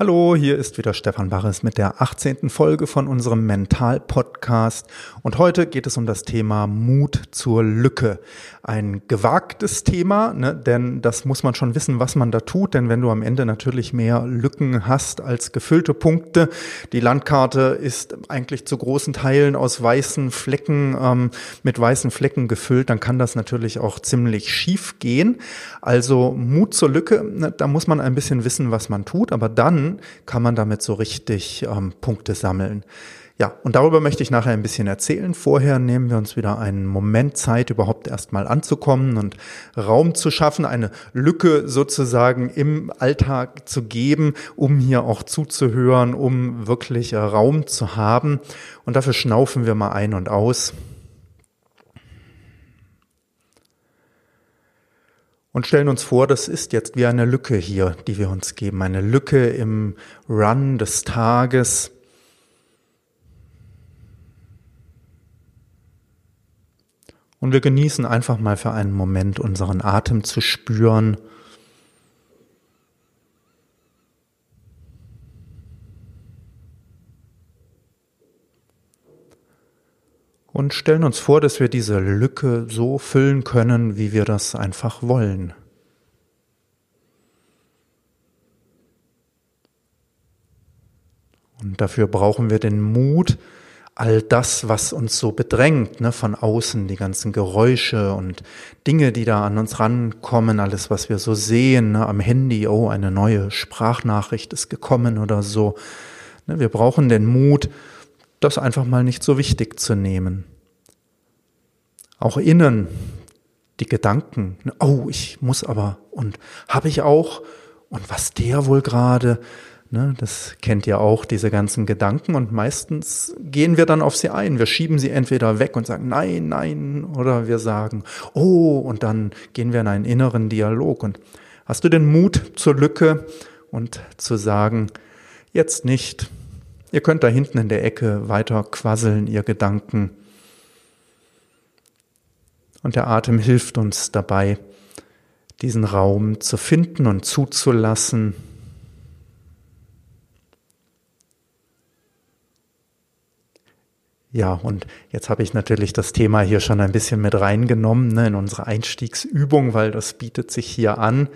Hallo, hier ist wieder Stefan Barres mit der 18. Folge von unserem Mental-Podcast. Und heute geht es um das Thema Mut zur Lücke. Ein gewagtes Thema, ne, denn das muss man schon wissen, was man da tut. Denn wenn du am Ende natürlich mehr Lücken hast als gefüllte Punkte, die Landkarte ist eigentlich zu großen Teilen aus weißen Flecken, ähm, mit weißen Flecken gefüllt, dann kann das natürlich auch ziemlich schief gehen. Also Mut zur Lücke, ne, da muss man ein bisschen wissen, was man tut. Aber dann kann man damit so richtig ähm, Punkte sammeln. Ja, und darüber möchte ich nachher ein bisschen erzählen. Vorher nehmen wir uns wieder einen Moment Zeit, überhaupt erstmal anzukommen und Raum zu schaffen, eine Lücke sozusagen im Alltag zu geben, um hier auch zuzuhören, um wirklich Raum zu haben. Und dafür schnaufen wir mal ein und aus. Und stellen uns vor, das ist jetzt wie eine Lücke hier, die wir uns geben, eine Lücke im Run des Tages. Und wir genießen einfach mal für einen Moment unseren Atem zu spüren. Und stellen uns vor, dass wir diese Lücke so füllen können, wie wir das einfach wollen. Und dafür brauchen wir den Mut, all das, was uns so bedrängt, ne, von außen, die ganzen Geräusche und Dinge, die da an uns rankommen, alles, was wir so sehen, ne, am Handy, oh, eine neue Sprachnachricht ist gekommen oder so. Ne, wir brauchen den Mut, das einfach mal nicht so wichtig zu nehmen. Auch innen die Gedanken, oh, ich muss aber und habe ich auch? Und was der wohl gerade, ne, das kennt ihr auch, diese ganzen Gedanken. Und meistens gehen wir dann auf sie ein. Wir schieben sie entweder weg und sagen nein, nein. Oder wir sagen oh und dann gehen wir in einen inneren Dialog. Und hast du den Mut zur Lücke und zu sagen, jetzt nicht, Ihr könnt da hinten in der Ecke weiter quasseln, ihr Gedanken. Und der Atem hilft uns dabei, diesen Raum zu finden und zuzulassen. Ja, und jetzt habe ich natürlich das Thema hier schon ein bisschen mit reingenommen ne, in unsere Einstiegsübung, weil das bietet sich hier an.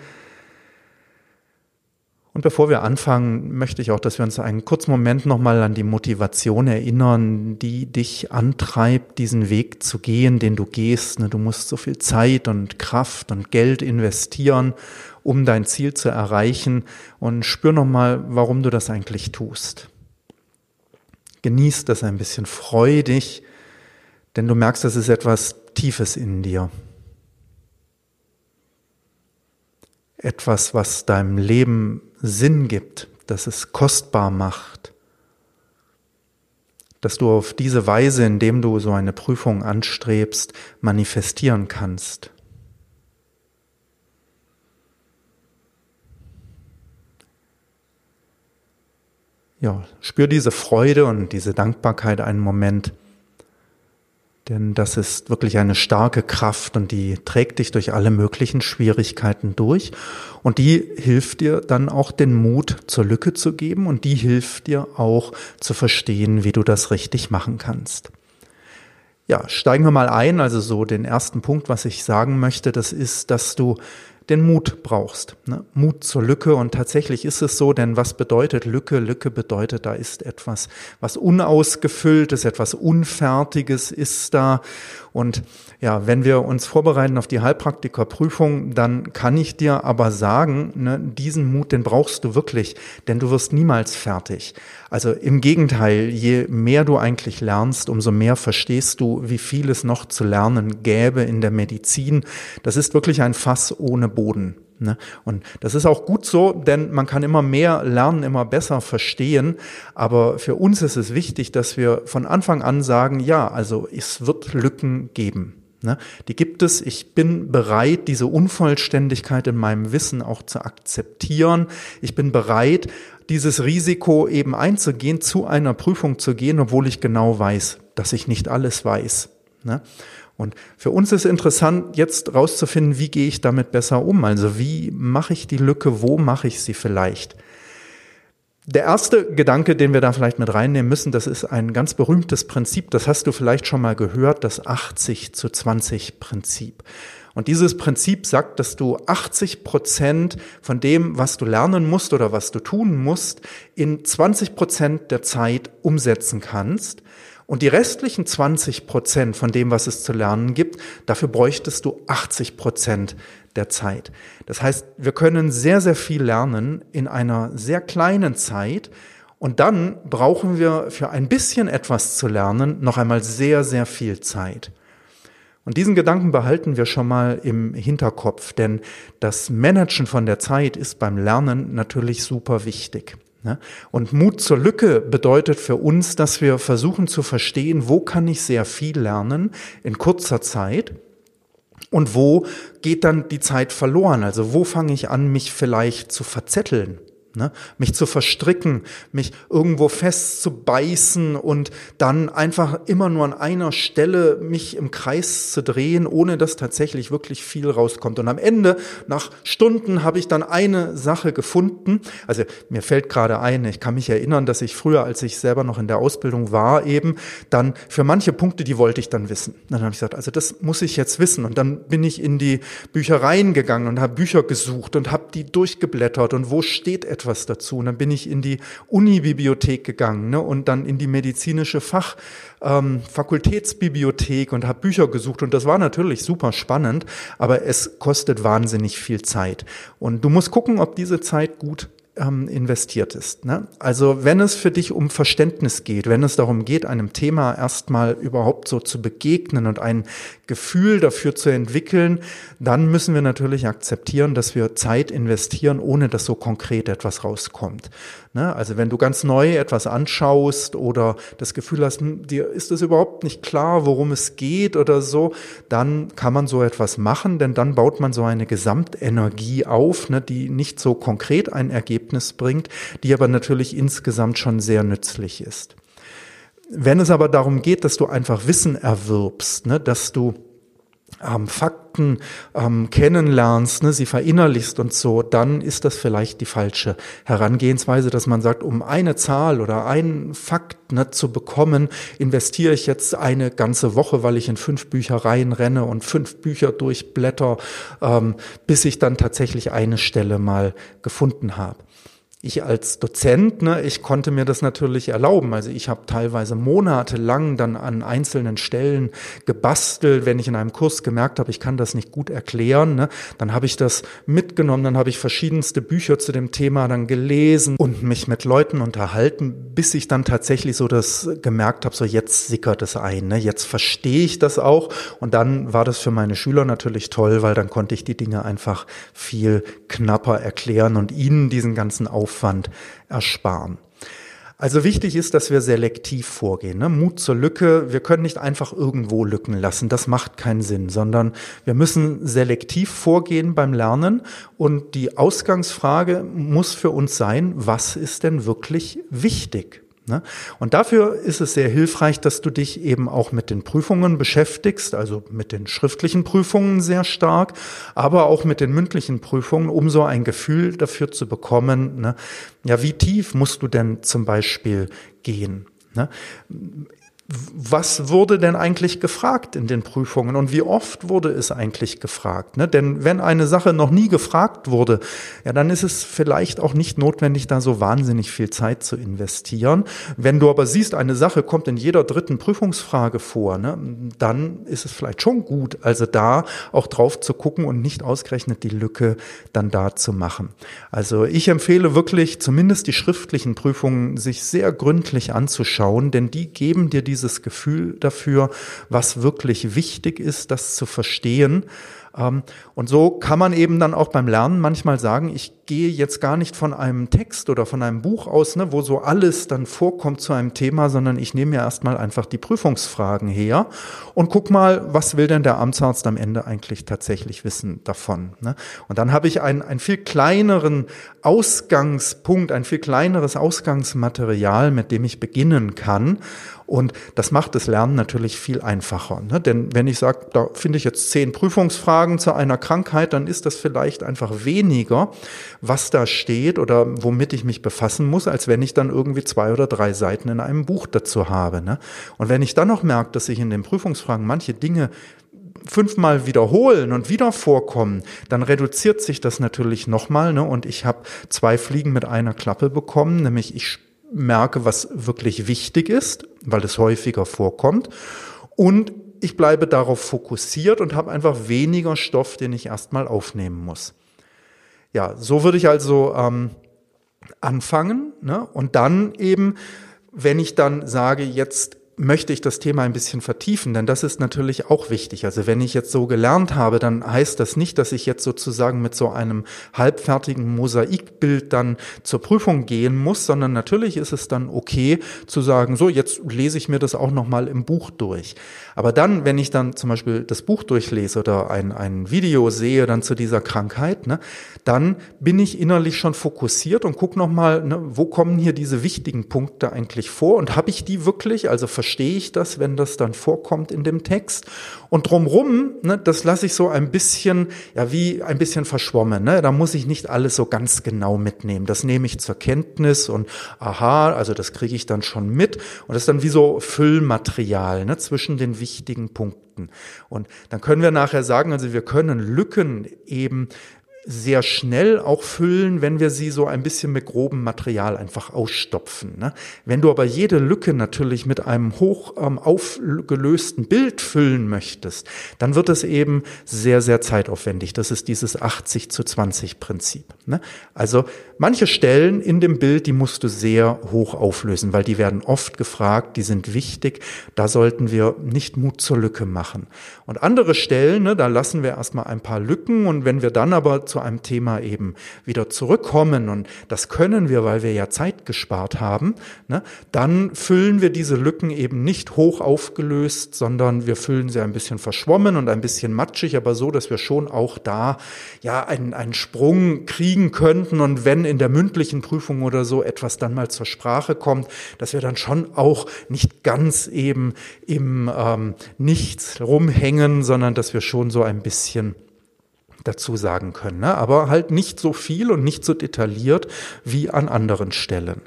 Und bevor wir anfangen, möchte ich auch, dass wir uns einen kurzen Moment nochmal an die Motivation erinnern, die dich antreibt, diesen Weg zu gehen, den du gehst. Ne, du musst so viel Zeit und Kraft und Geld investieren, um dein Ziel zu erreichen. Und spür nochmal, warum du das eigentlich tust. Genieß das ein bisschen, freu dich, denn du merkst, das ist etwas Tiefes in dir. etwas, was deinem Leben Sinn gibt, dass es kostbar macht, dass du auf diese Weise, indem du so eine Prüfung anstrebst, manifestieren kannst. Ja, spür diese Freude und diese Dankbarkeit einen Moment. Denn das ist wirklich eine starke Kraft und die trägt dich durch alle möglichen Schwierigkeiten durch und die hilft dir dann auch den Mut zur Lücke zu geben und die hilft dir auch zu verstehen, wie du das richtig machen kannst. Ja, steigen wir mal ein. Also so den ersten Punkt, was ich sagen möchte, das ist, dass du den Mut brauchst. Ne? Mut zur Lücke. Und tatsächlich ist es so, denn was bedeutet Lücke? Lücke bedeutet, da ist etwas, was unausgefülltes, etwas Unfertiges ist da. Und ja, wenn wir uns vorbereiten auf die Heilpraktikerprüfung, dann kann ich dir aber sagen, ne, diesen Mut, den brauchst du wirklich, denn du wirst niemals fertig. Also im Gegenteil, je mehr du eigentlich lernst, umso mehr verstehst du, wie viel es noch zu lernen gäbe in der Medizin. Das ist wirklich ein Fass ohne Boden. Ne? Und das ist auch gut so, denn man kann immer mehr lernen, immer besser verstehen. Aber für uns ist es wichtig, dass wir von Anfang an sagen, ja, also es wird Lücken geben. Ne? Die gibt es. Ich bin bereit, diese Unvollständigkeit in meinem Wissen auch zu akzeptieren. Ich bin bereit, dieses Risiko eben einzugehen, zu einer Prüfung zu gehen, obwohl ich genau weiß, dass ich nicht alles weiß. Ne? Und für uns ist interessant, jetzt rauszufinden, wie gehe ich damit besser um? Also wie mache ich die Lücke, wo mache ich sie vielleicht? Der erste Gedanke, den wir da vielleicht mit reinnehmen müssen, das ist ein ganz berühmtes Prinzip, das hast du vielleicht schon mal gehört, das 80 zu 20 Prinzip. Und dieses Prinzip sagt, dass du 80 Prozent von dem, was du lernen musst oder was du tun musst, in 20 Prozent der Zeit umsetzen kannst und die restlichen 20 Prozent von dem, was es zu lernen gibt, dafür bräuchtest du 80 Prozent der Zeit. Das heißt, wir können sehr, sehr viel lernen in einer sehr kleinen Zeit. Und dann brauchen wir für ein bisschen etwas zu lernen noch einmal sehr, sehr viel Zeit. Und diesen Gedanken behalten wir schon mal im Hinterkopf, denn das Managen von der Zeit ist beim Lernen natürlich super wichtig. Ne? Und Mut zur Lücke bedeutet für uns, dass wir versuchen zu verstehen, wo kann ich sehr viel lernen in kurzer Zeit und wo geht dann die Zeit verloren? Also wo fange ich an, mich vielleicht zu verzetteln? Ne? Mich zu verstricken, mich irgendwo festzubeißen und dann einfach immer nur an einer Stelle mich im Kreis zu drehen, ohne dass tatsächlich wirklich viel rauskommt. Und am Ende, nach Stunden, habe ich dann eine Sache gefunden. Also mir fällt gerade ein, ich kann mich erinnern, dass ich früher, als ich selber noch in der Ausbildung war, eben dann für manche Punkte, die wollte ich dann wissen. Dann habe ich gesagt, also das muss ich jetzt wissen. Und dann bin ich in die Büchereien gegangen und habe Bücher gesucht und habe die durchgeblättert und wo steht etwas etwas dazu. Und dann bin ich in die Unibibliothek gegangen ne, und dann in die medizinische Fach, ähm, Fakultätsbibliothek und habe Bücher gesucht. Und das war natürlich super spannend, aber es kostet wahnsinnig viel Zeit. Und du musst gucken, ob diese Zeit gut ähm, investiert ist. Ne? Also wenn es für dich um Verständnis geht, wenn es darum geht, einem Thema erstmal überhaupt so zu begegnen und ein Gefühl dafür zu entwickeln, dann müssen wir natürlich akzeptieren, dass wir Zeit investieren, ohne dass so konkret etwas rauskommt. Ne? Also wenn du ganz neu etwas anschaust oder das Gefühl hast, hm, dir ist es überhaupt nicht klar, worum es geht oder so, dann kann man so etwas machen, denn dann baut man so eine Gesamtenergie auf, ne, die nicht so konkret ein Ergebnis bringt, die aber natürlich insgesamt schon sehr nützlich ist. Wenn es aber darum geht, dass du einfach Wissen erwirbst, ne, dass du ähm, Fakten ähm, kennenlernst, ne, sie verinnerlichst und so, dann ist das vielleicht die falsche Herangehensweise, dass man sagt, um eine Zahl oder einen Fakt ne, zu bekommen, investiere ich jetzt eine ganze Woche, weil ich in fünf Büchereien renne und fünf Bücher durchblätter, ähm, bis ich dann tatsächlich eine Stelle mal gefunden habe ich als Dozent, ne, ich konnte mir das natürlich erlauben. Also ich habe teilweise monatelang dann an einzelnen Stellen gebastelt, wenn ich in einem Kurs gemerkt habe, ich kann das nicht gut erklären, ne, dann habe ich das mitgenommen, dann habe ich verschiedenste Bücher zu dem Thema dann gelesen und mich mit Leuten unterhalten, bis ich dann tatsächlich so das gemerkt habe, so jetzt sickert es ein, ne, jetzt verstehe ich das auch und dann war das für meine Schüler natürlich toll, weil dann konnte ich die Dinge einfach viel knapper erklären und ihnen diesen ganzen Aufwand Aufwand ersparen. Also wichtig ist, dass wir selektiv vorgehen. Ne? Mut zur Lücke. Wir können nicht einfach irgendwo Lücken lassen. Das macht keinen Sinn, sondern wir müssen selektiv vorgehen beim Lernen. Und die Ausgangsfrage muss für uns sein, was ist denn wirklich wichtig? Ne? Und dafür ist es sehr hilfreich, dass du dich eben auch mit den Prüfungen beschäftigst, also mit den schriftlichen Prüfungen sehr stark, aber auch mit den mündlichen Prüfungen, um so ein Gefühl dafür zu bekommen, ne? ja, wie tief musst du denn zum Beispiel gehen? Was wurde denn eigentlich gefragt in den Prüfungen und wie oft wurde es eigentlich gefragt? Ne? Denn wenn eine Sache noch nie gefragt wurde, ja, dann ist es vielleicht auch nicht notwendig, da so wahnsinnig viel Zeit zu investieren. Wenn du aber siehst, eine Sache kommt in jeder dritten Prüfungsfrage vor, ne, dann ist es vielleicht schon gut, also da auch drauf zu gucken und nicht ausgerechnet die Lücke dann da zu machen. Also ich empfehle wirklich, zumindest die schriftlichen Prüfungen sich sehr gründlich anzuschauen, denn die geben dir diese dieses Gefühl dafür, was wirklich wichtig ist, das zu verstehen. Ähm, und so kann man eben dann auch beim Lernen manchmal sagen, ich gehe jetzt gar nicht von einem Text oder von einem Buch aus, ne, wo so alles dann vorkommt zu einem Thema, sondern ich nehme mir erstmal einfach die Prüfungsfragen her und guck mal, was will denn der Amtsarzt am Ende eigentlich tatsächlich wissen davon. Ne? Und dann habe ich einen, einen viel kleineren Ausgangspunkt, ein viel kleineres Ausgangsmaterial, mit dem ich beginnen kann. Und das macht das Lernen natürlich viel einfacher. Ne? Denn wenn ich sage, da finde ich jetzt zehn Prüfungsfragen zu einer Krankheit, dann ist das vielleicht einfach weniger, was da steht oder womit ich mich befassen muss, als wenn ich dann irgendwie zwei oder drei Seiten in einem Buch dazu habe. Ne? Und wenn ich dann noch merke, dass ich in den Prüfungsfragen manche Dinge fünfmal wiederholen und wieder vorkommen, dann reduziert sich das natürlich nochmal. Ne? Und ich habe zwei Fliegen mit einer Klappe bekommen, nämlich ich merke, was wirklich wichtig ist, weil es häufiger vorkommt. Und ich bleibe darauf fokussiert und habe einfach weniger Stoff, den ich erstmal aufnehmen muss. Ja, so würde ich also ähm, anfangen. Ne? Und dann eben, wenn ich dann sage, jetzt möchte ich das Thema ein bisschen vertiefen, denn das ist natürlich auch wichtig. Also wenn ich jetzt so gelernt habe, dann heißt das nicht, dass ich jetzt sozusagen mit so einem halbfertigen Mosaikbild dann zur Prüfung gehen muss, sondern natürlich ist es dann okay zu sagen, so jetzt lese ich mir das auch nochmal im Buch durch. Aber dann, wenn ich dann zum Beispiel das Buch durchlese oder ein, ein Video sehe dann zu dieser Krankheit, ne, dann bin ich innerlich schon fokussiert und gucke nochmal, ne, wo kommen hier diese wichtigen Punkte eigentlich vor und habe ich die wirklich, also verstehe ich das, wenn das dann vorkommt in dem Text. Und drumrum, ne, das lasse ich so ein bisschen, ja, wie ein bisschen verschwommen. Ne? Da muss ich nicht alles so ganz genau mitnehmen. Das nehme ich zur Kenntnis und aha, also das kriege ich dann schon mit. Und das ist dann wie so Füllmaterial ne, zwischen den wichtigen Punkten. Und dann können wir nachher sagen, also wir können Lücken eben sehr schnell auch füllen, wenn wir sie so ein bisschen mit grobem Material einfach ausstopfen. Ne? Wenn du aber jede Lücke natürlich mit einem hoch ähm, aufgelösten Bild füllen möchtest, dann wird es eben sehr, sehr zeitaufwendig. Das ist dieses 80 zu 20 Prinzip. Ne? Also manche Stellen in dem Bild, die musst du sehr hoch auflösen, weil die werden oft gefragt, die sind wichtig. Da sollten wir nicht Mut zur Lücke machen. Und andere Stellen, ne, da lassen wir erstmal ein paar Lücken und wenn wir dann aber zu einem Thema eben wieder zurückkommen, und das können wir, weil wir ja Zeit gespart haben, ne, dann füllen wir diese Lücken eben nicht hoch aufgelöst, sondern wir füllen sie ein bisschen verschwommen und ein bisschen matschig, aber so, dass wir schon auch da ja einen, einen Sprung kriegen könnten und wenn in der mündlichen Prüfung oder so etwas dann mal zur Sprache kommt, dass wir dann schon auch nicht ganz eben im ähm, Nichts rumhängen, sondern dass wir schon so ein bisschen dazu sagen können, ne? aber halt nicht so viel und nicht so detailliert wie an anderen Stellen.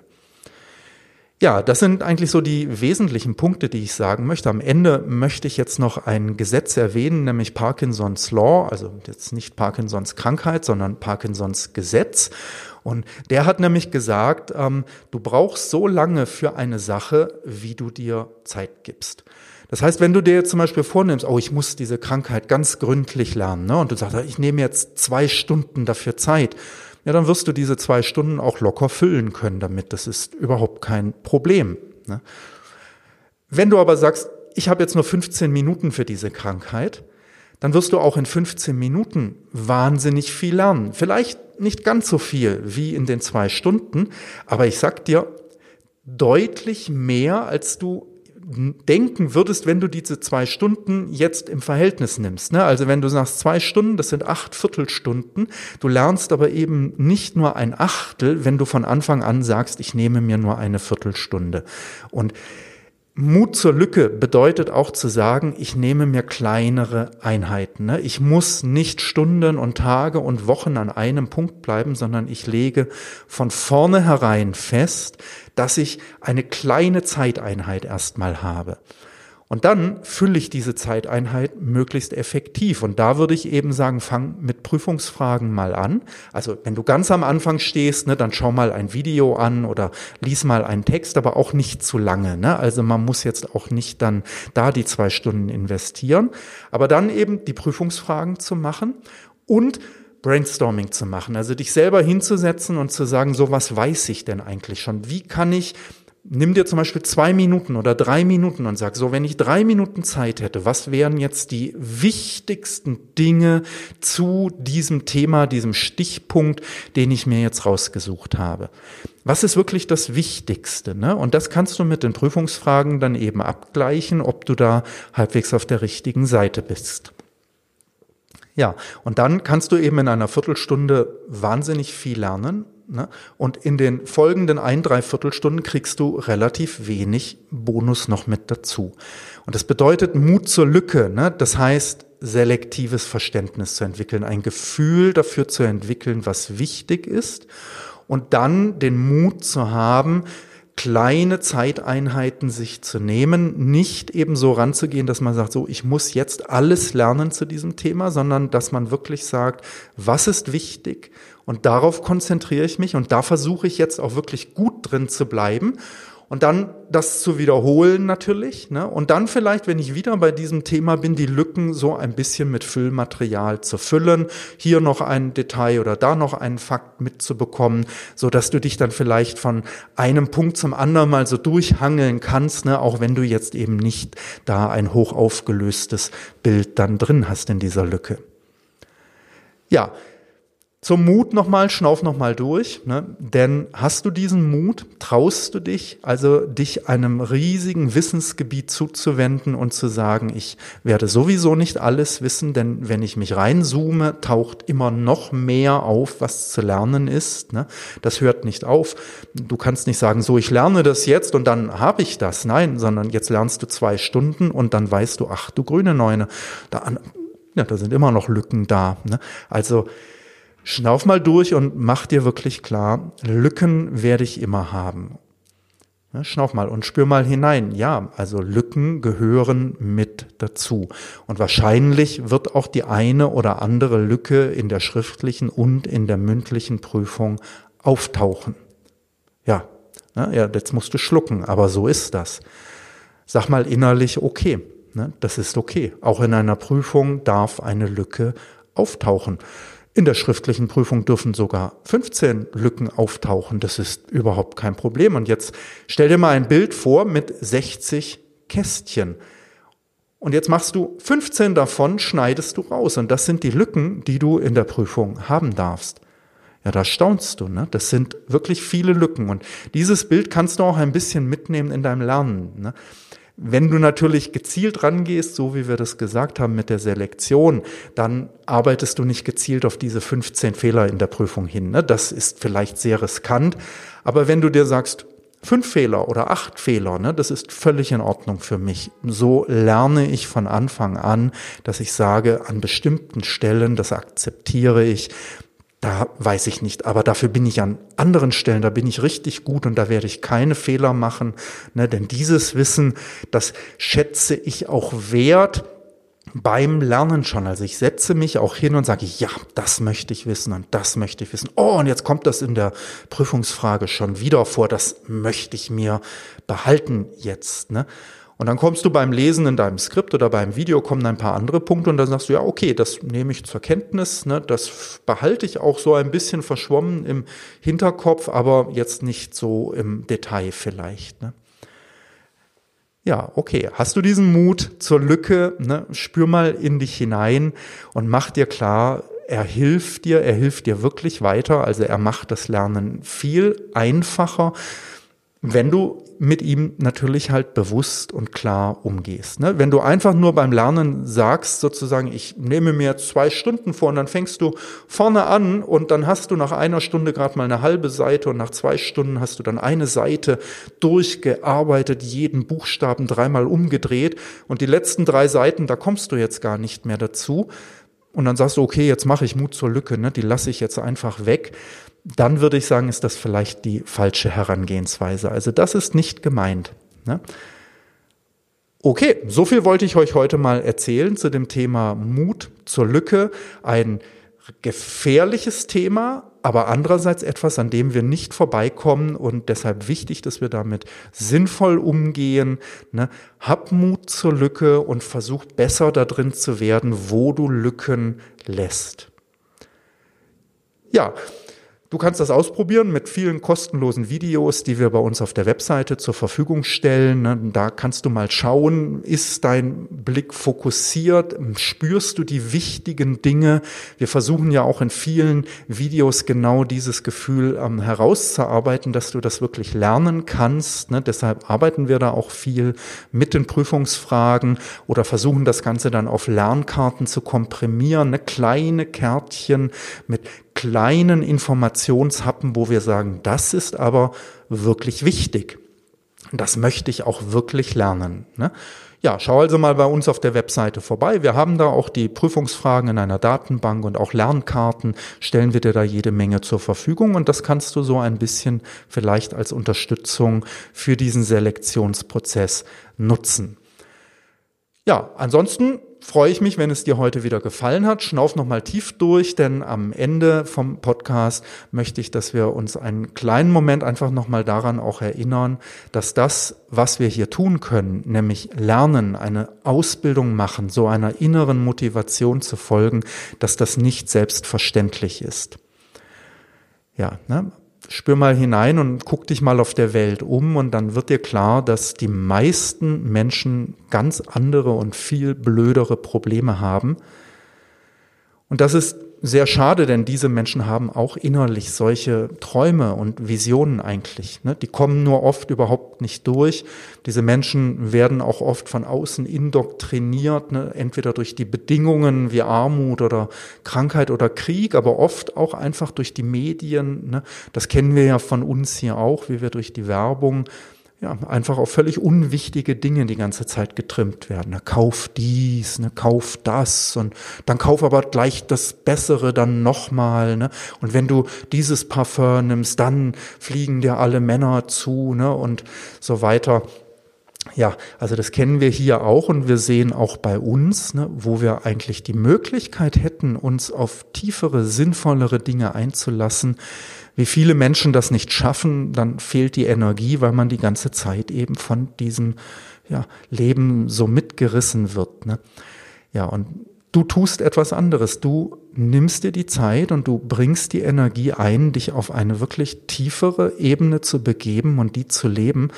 Ja, das sind eigentlich so die wesentlichen Punkte, die ich sagen möchte. Am Ende möchte ich jetzt noch ein Gesetz erwähnen, nämlich Parkinsons Law, also jetzt nicht Parkinsons Krankheit, sondern Parkinsons Gesetz. Und der hat nämlich gesagt, ähm, du brauchst so lange für eine Sache, wie du dir Zeit gibst. Das heißt, wenn du dir jetzt zum Beispiel vornimmst, oh, ich muss diese Krankheit ganz gründlich lernen, ne, und du sagst, ich nehme jetzt zwei Stunden dafür Zeit, ja, dann wirst du diese zwei Stunden auch locker füllen können damit. Das ist überhaupt kein Problem. Ne? Wenn du aber sagst, ich habe jetzt nur 15 Minuten für diese Krankheit, dann wirst du auch in 15 Minuten wahnsinnig viel lernen. Vielleicht nicht ganz so viel wie in den zwei Stunden, aber ich sag dir, deutlich mehr, als du denken würdest, wenn du diese zwei Stunden jetzt im Verhältnis nimmst. Ne? Also wenn du sagst zwei Stunden, das sind acht Viertelstunden, du lernst aber eben nicht nur ein Achtel, wenn du von Anfang an sagst, ich nehme mir nur eine Viertelstunde. Und Mut zur Lücke bedeutet auch zu sagen, ich nehme mir kleinere Einheiten. Ne? Ich muss nicht Stunden und Tage und Wochen an einem Punkt bleiben, sondern ich lege von vornherein fest, dass ich eine kleine Zeiteinheit erstmal habe. Und dann fülle ich diese Zeiteinheit möglichst effektiv. Und da würde ich eben sagen, fang mit Prüfungsfragen mal an. Also wenn du ganz am Anfang stehst, ne, dann schau mal ein Video an oder lies mal einen Text, aber auch nicht zu lange. Ne? Also man muss jetzt auch nicht dann da die zwei Stunden investieren. Aber dann eben die Prüfungsfragen zu machen und Brainstorming zu machen. Also dich selber hinzusetzen und zu sagen, so was weiß ich denn eigentlich schon? Wie kann ich Nimm dir zum Beispiel zwei Minuten oder drei Minuten und sag so, wenn ich drei Minuten Zeit hätte, was wären jetzt die wichtigsten Dinge zu diesem Thema, diesem Stichpunkt, den ich mir jetzt rausgesucht habe? Was ist wirklich das Wichtigste? Ne? Und das kannst du mit den Prüfungsfragen dann eben abgleichen, ob du da halbwegs auf der richtigen Seite bist. Ja, und dann kannst du eben in einer Viertelstunde wahnsinnig viel lernen Ne? Und in den folgenden ein, drei Viertelstunden kriegst du relativ wenig Bonus noch mit dazu. Und das bedeutet Mut zur Lücke. Ne? Das heißt, selektives Verständnis zu entwickeln, ein Gefühl dafür zu entwickeln, was wichtig ist. Und dann den Mut zu haben, kleine Zeiteinheiten sich zu nehmen, nicht eben so ranzugehen, dass man sagt, so, ich muss jetzt alles lernen zu diesem Thema, sondern dass man wirklich sagt, was ist wichtig? Und darauf konzentriere ich mich und da versuche ich jetzt auch wirklich gut drin zu bleiben und dann das zu wiederholen natürlich. Ne? Und dann vielleicht, wenn ich wieder bei diesem Thema bin, die Lücken so ein bisschen mit Füllmaterial zu füllen. Hier noch ein Detail oder da noch einen Fakt mitzubekommen, so dass du dich dann vielleicht von einem Punkt zum anderen mal so durchhangeln kannst, ne? auch wenn du jetzt eben nicht da ein hoch aufgelöstes Bild dann drin hast in dieser Lücke. Ja, zum Mut nochmal, schnauf nochmal durch, ne? denn hast du diesen Mut, traust du dich, also dich einem riesigen Wissensgebiet zuzuwenden und zu sagen, ich werde sowieso nicht alles wissen, denn wenn ich mich reinzoome, taucht immer noch mehr auf, was zu lernen ist. Ne? Das hört nicht auf. Du kannst nicht sagen, so, ich lerne das jetzt und dann habe ich das. Nein, sondern jetzt lernst du zwei Stunden und dann weißt du, ach du grüne Neune, da, ja, da sind immer noch Lücken da. Ne? Also, Schnauf mal durch und mach dir wirklich klar, Lücken werde ich immer haben. Schnauf mal und spür mal hinein. Ja, also Lücken gehören mit dazu. Und wahrscheinlich wird auch die eine oder andere Lücke in der schriftlichen und in der mündlichen Prüfung auftauchen. Ja, ja, jetzt musst du schlucken, aber so ist das. Sag mal innerlich, okay, ne, das ist okay. Auch in einer Prüfung darf eine Lücke auftauchen. In der schriftlichen Prüfung dürfen sogar 15 Lücken auftauchen. Das ist überhaupt kein Problem. Und jetzt stell dir mal ein Bild vor mit 60 Kästchen. Und jetzt machst du 15 davon, schneidest du raus. Und das sind die Lücken, die du in der Prüfung haben darfst. Ja, da staunst du, ne? Das sind wirklich viele Lücken. Und dieses Bild kannst du auch ein bisschen mitnehmen in deinem Lernen. Ne? Wenn du natürlich gezielt rangehst, so wie wir das gesagt haben mit der Selektion, dann arbeitest du nicht gezielt auf diese 15 Fehler in der Prüfung hin. Ne? Das ist vielleicht sehr riskant. Aber wenn du dir sagst, fünf Fehler oder acht Fehler, ne, das ist völlig in Ordnung für mich. So lerne ich von Anfang an, dass ich sage, an bestimmten Stellen, das akzeptiere ich, da weiß ich nicht, aber dafür bin ich an anderen Stellen, da bin ich richtig gut und da werde ich keine Fehler machen, ne, denn dieses Wissen, das schätze ich auch wert beim Lernen schon. Also ich setze mich auch hin und sage, ja, das möchte ich wissen und das möchte ich wissen. Oh, und jetzt kommt das in der Prüfungsfrage schon wieder vor, das möchte ich mir behalten jetzt. Ne? Und dann kommst du beim Lesen in deinem Skript oder beim Video kommen ein paar andere Punkte und dann sagst du, ja, okay, das nehme ich zur Kenntnis, ne, das behalte ich auch so ein bisschen verschwommen im Hinterkopf, aber jetzt nicht so im Detail vielleicht. Ne. Ja, okay. Hast du diesen Mut zur Lücke? Ne? Spür mal in dich hinein und mach dir klar, er hilft dir, er hilft dir wirklich weiter. Also er macht das Lernen viel einfacher wenn du mit ihm natürlich halt bewusst und klar umgehst. Ne? Wenn du einfach nur beim Lernen sagst, sozusagen, ich nehme mir zwei Stunden vor und dann fängst du vorne an und dann hast du nach einer Stunde gerade mal eine halbe Seite und nach zwei Stunden hast du dann eine Seite durchgearbeitet, jeden Buchstaben dreimal umgedreht und die letzten drei Seiten, da kommst du jetzt gar nicht mehr dazu. Und dann sagst du, okay, jetzt mache ich Mut zur Lücke, ne? die lasse ich jetzt einfach weg dann würde ich sagen, ist das vielleicht die falsche Herangehensweise. Also das ist nicht gemeint. Ne? Okay, so viel wollte ich euch heute mal erzählen zu dem Thema Mut zur Lücke. Ein gefährliches Thema, aber andererseits etwas, an dem wir nicht vorbeikommen und deshalb wichtig, dass wir damit sinnvoll umgehen. Ne? Hab Mut zur Lücke und versuch besser da drin zu werden, wo du Lücken lässt. Ja, Du kannst das ausprobieren mit vielen kostenlosen Videos, die wir bei uns auf der Webseite zur Verfügung stellen. Ne? Da kannst du mal schauen, ist dein Blick fokussiert, spürst du die wichtigen Dinge. Wir versuchen ja auch in vielen Videos genau dieses Gefühl ähm, herauszuarbeiten, dass du das wirklich lernen kannst. Ne? Deshalb arbeiten wir da auch viel mit den Prüfungsfragen oder versuchen das Ganze dann auf Lernkarten zu komprimieren, ne? kleine Kärtchen mit kleinen Informationshappen, wo wir sagen, das ist aber wirklich wichtig. Das möchte ich auch wirklich lernen. Ne? Ja, schau also mal bei uns auf der Webseite vorbei. Wir haben da auch die Prüfungsfragen in einer Datenbank und auch Lernkarten stellen wir dir da jede Menge zur Verfügung und das kannst du so ein bisschen vielleicht als Unterstützung für diesen Selektionsprozess nutzen. Ja, ansonsten freue ich mich, wenn es dir heute wieder gefallen hat. Schnauf nochmal tief durch, denn am Ende vom Podcast möchte ich, dass wir uns einen kleinen Moment einfach nochmal daran auch erinnern, dass das, was wir hier tun können, nämlich lernen, eine Ausbildung machen, so einer inneren Motivation zu folgen, dass das nicht selbstverständlich ist. Ja, ne? Spür mal hinein und guck dich mal auf der Welt um und dann wird dir klar, dass die meisten Menschen ganz andere und viel blödere Probleme haben. Und das ist sehr schade, denn diese Menschen haben auch innerlich solche Träume und Visionen eigentlich. Ne? Die kommen nur oft überhaupt nicht durch. Diese Menschen werden auch oft von außen indoktriniert, ne? entweder durch die Bedingungen wie Armut oder Krankheit oder Krieg, aber oft auch einfach durch die Medien. Ne? Das kennen wir ja von uns hier auch, wie wir durch die Werbung ja, einfach auf völlig unwichtige Dinge die ganze Zeit getrimmt werden. Ne, kauf dies, ne, kauf das und dann kauf aber gleich das Bessere dann nochmal. Ne? Und wenn du dieses Parfum nimmst, dann fliegen dir alle Männer zu ne? und so weiter. Ja, also das kennen wir hier auch und wir sehen auch bei uns, ne, wo wir eigentlich die Möglichkeit hätten, uns auf tiefere, sinnvollere Dinge einzulassen, wie viele Menschen das nicht schaffen, dann fehlt die Energie, weil man die ganze Zeit eben von diesem ja, Leben so mitgerissen wird. Ne? Ja, und du tust etwas anderes. Du nimmst dir die Zeit und du bringst die Energie ein, dich auf eine wirklich tiefere Ebene zu begeben und die zu leben.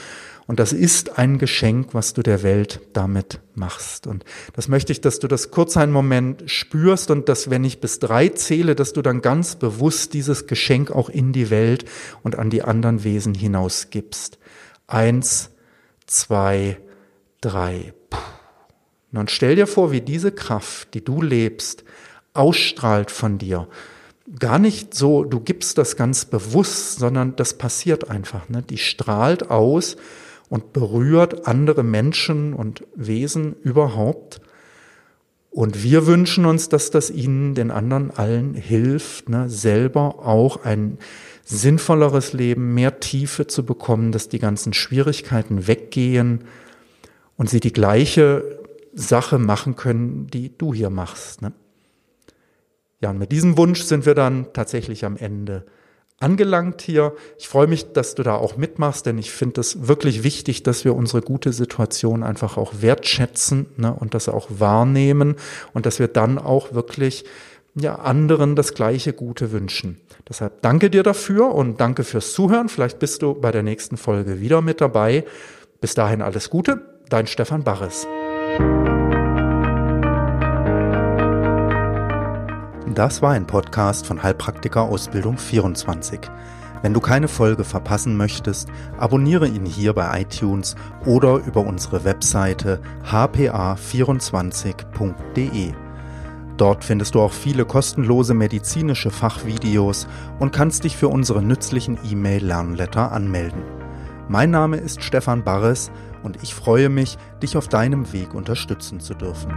Und das ist ein Geschenk, was du der Welt damit machst. Und das möchte ich, dass du das kurz einen Moment spürst und dass, wenn ich bis drei zähle, dass du dann ganz bewusst dieses Geschenk auch in die Welt und an die anderen Wesen hinausgibst. Eins, zwei, drei. Und stell dir vor, wie diese Kraft, die du lebst, ausstrahlt von dir gar nicht so, du gibst das ganz bewusst, sondern das passiert einfach. Ne? Die strahlt aus und berührt andere Menschen und Wesen überhaupt. Und wir wünschen uns, dass das ihnen, den anderen allen hilft, ne, selber auch ein sinnvolleres Leben, mehr Tiefe zu bekommen, dass die ganzen Schwierigkeiten weggehen und sie die gleiche Sache machen können, die du hier machst. Ne? Ja, und mit diesem Wunsch sind wir dann tatsächlich am Ende angelangt hier. Ich freue mich, dass du da auch mitmachst, denn ich finde es wirklich wichtig, dass wir unsere gute Situation einfach auch wertschätzen ne, und das auch wahrnehmen und dass wir dann auch wirklich ja, anderen das gleiche Gute wünschen. Deshalb danke dir dafür und danke fürs Zuhören. Vielleicht bist du bei der nächsten Folge wieder mit dabei. Bis dahin alles Gute, dein Stefan Barres. Das war ein Podcast von Heilpraktiker Ausbildung 24. Wenn du keine Folge verpassen möchtest, abonniere ihn hier bei iTunes oder über unsere Webseite hpa24.de. Dort findest du auch viele kostenlose medizinische Fachvideos und kannst dich für unsere nützlichen E-Mail-Lernletter anmelden. Mein Name ist Stefan Barres und ich freue mich, dich auf deinem Weg unterstützen zu dürfen.